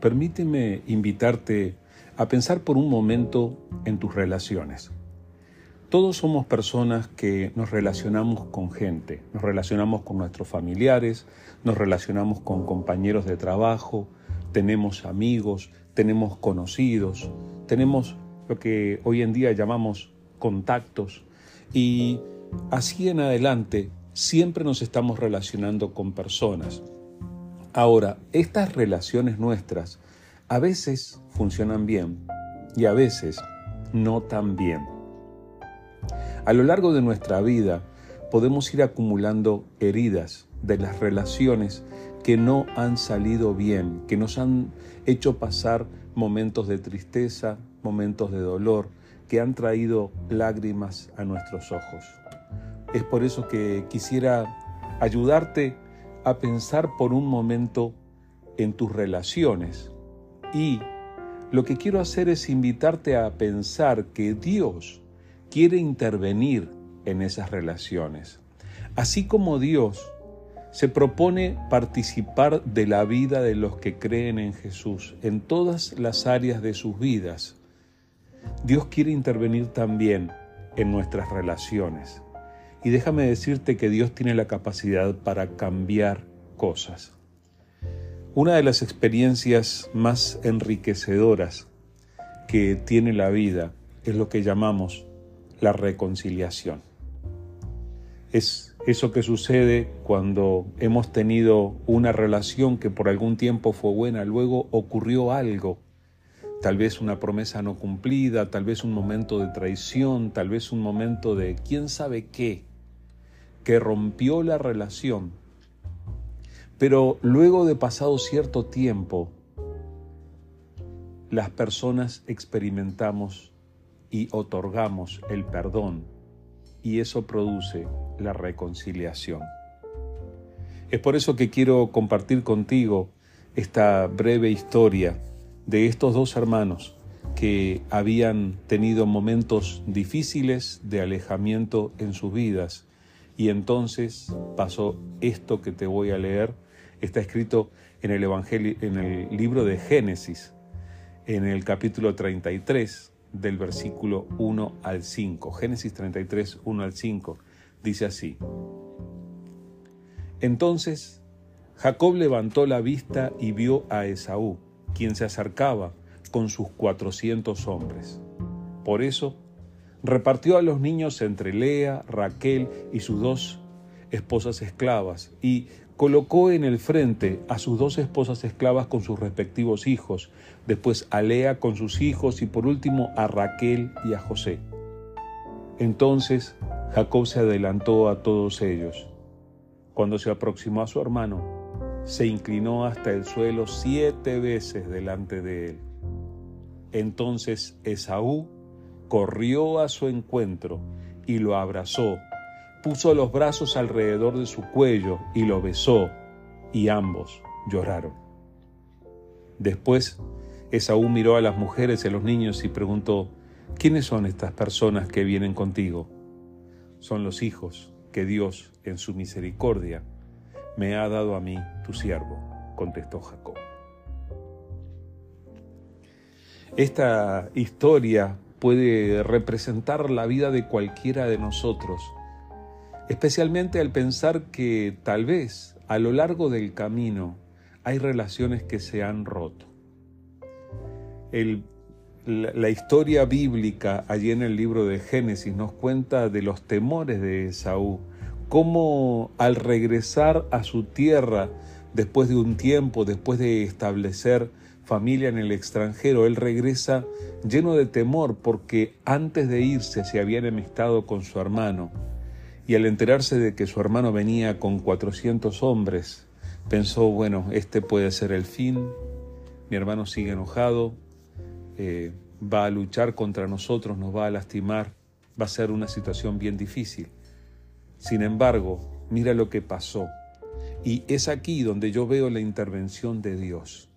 permíteme invitarte a pensar por un momento en tus relaciones. Todos somos personas que nos relacionamos con gente, nos relacionamos con nuestros familiares, nos relacionamos con compañeros de trabajo, tenemos amigos, tenemos conocidos, tenemos lo que hoy en día llamamos contactos y así en adelante siempre nos estamos relacionando con personas. Ahora, estas relaciones nuestras a veces funcionan bien y a veces no tan bien. A lo largo de nuestra vida podemos ir acumulando heridas de las relaciones que no han salido bien, que nos han hecho pasar momentos de tristeza, momentos de dolor, que han traído lágrimas a nuestros ojos. Es por eso que quisiera ayudarte a pensar por un momento en tus relaciones y lo que quiero hacer es invitarte a pensar que Dios quiere intervenir en esas relaciones. Así como Dios se propone participar de la vida de los que creen en Jesús en todas las áreas de sus vidas, Dios quiere intervenir también en nuestras relaciones. Y déjame decirte que Dios tiene la capacidad para cambiar cosas. Una de las experiencias más enriquecedoras que tiene la vida es lo que llamamos la reconciliación. Es eso que sucede cuando hemos tenido una relación que por algún tiempo fue buena, luego ocurrió algo, tal vez una promesa no cumplida, tal vez un momento de traición, tal vez un momento de quién sabe qué, que rompió la relación. Pero luego de pasado cierto tiempo, las personas experimentamos y otorgamos el perdón y eso produce la reconciliación. Es por eso que quiero compartir contigo esta breve historia de estos dos hermanos que habían tenido momentos difíciles de alejamiento en sus vidas y entonces pasó esto que te voy a leer. Está escrito en el evangelio en el libro de Génesis en el capítulo 33 del versículo 1 al 5. Génesis 33, 1 al 5 dice así. Entonces Jacob levantó la vista y vio a Esaú, quien se acercaba con sus cuatrocientos hombres. Por eso repartió a los niños entre Lea, Raquel y sus dos esposas esclavas, y colocó en el frente a sus dos esposas esclavas con sus respectivos hijos, después a Lea con sus hijos y por último a Raquel y a José. Entonces Jacob se adelantó a todos ellos. Cuando se aproximó a su hermano, se inclinó hasta el suelo siete veces delante de él. Entonces Esaú corrió a su encuentro y lo abrazó puso los brazos alrededor de su cuello y lo besó, y ambos lloraron. Después, Esaú miró a las mujeres y a los niños y preguntó, ¿quiénes son estas personas que vienen contigo? Son los hijos que Dios, en su misericordia, me ha dado a mí, tu siervo, contestó Jacob. Esta historia puede representar la vida de cualquiera de nosotros especialmente al pensar que tal vez a lo largo del camino hay relaciones que se han roto. la, historia bíblica allí en el libro de Génesis nos cuenta de los temores de Esaú, cómo al regresar a su tierra después de un tiempo, después de establecer familia en el extranjero, él regresa lleno de temor porque antes de irse se había enemistado con su hermano y al enterarse de que su hermano venía con 400 hombres, pensó, bueno, este puede ser el fin, mi hermano sigue enojado, eh, va a luchar contra nosotros, nos va a lastimar, va a ser una situación bien difícil. Sin embargo, mira lo que pasó. Y es aquí donde yo veo la intervención de Dios.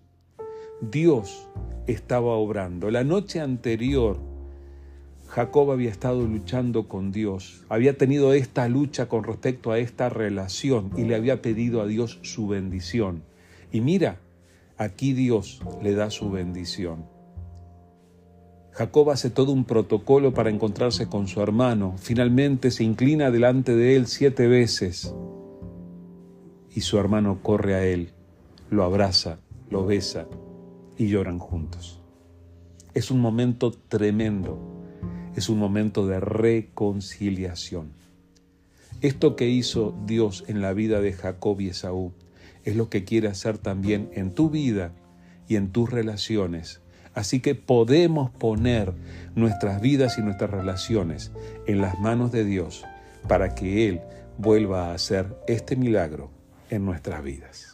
Dios estaba obrando. La noche anterior Jacob había estado luchando con Dios, había tenido esta lucha con respecto a esta relación y le había pedido a Dios su bendición. Y mira, Aquí Dios le da su bendición. Jacob hace todo un protocolo para encontrarse con su hermano. Finalmente se inclina delante de él siete veces y su hermano corre a él, lo abraza, lo besa y lloran juntos. Es un momento tremendo, es un momento de reconciliación. Esto que hizo Dios en la vida de Jacob y Esaú es lo que quiere hacer también en tu vida y en tus relaciones. Así que podemos poner nuestras vidas y nuestras relaciones en las manos de Dios para que Él vuelva a hacer este milagro en nuestras vidas.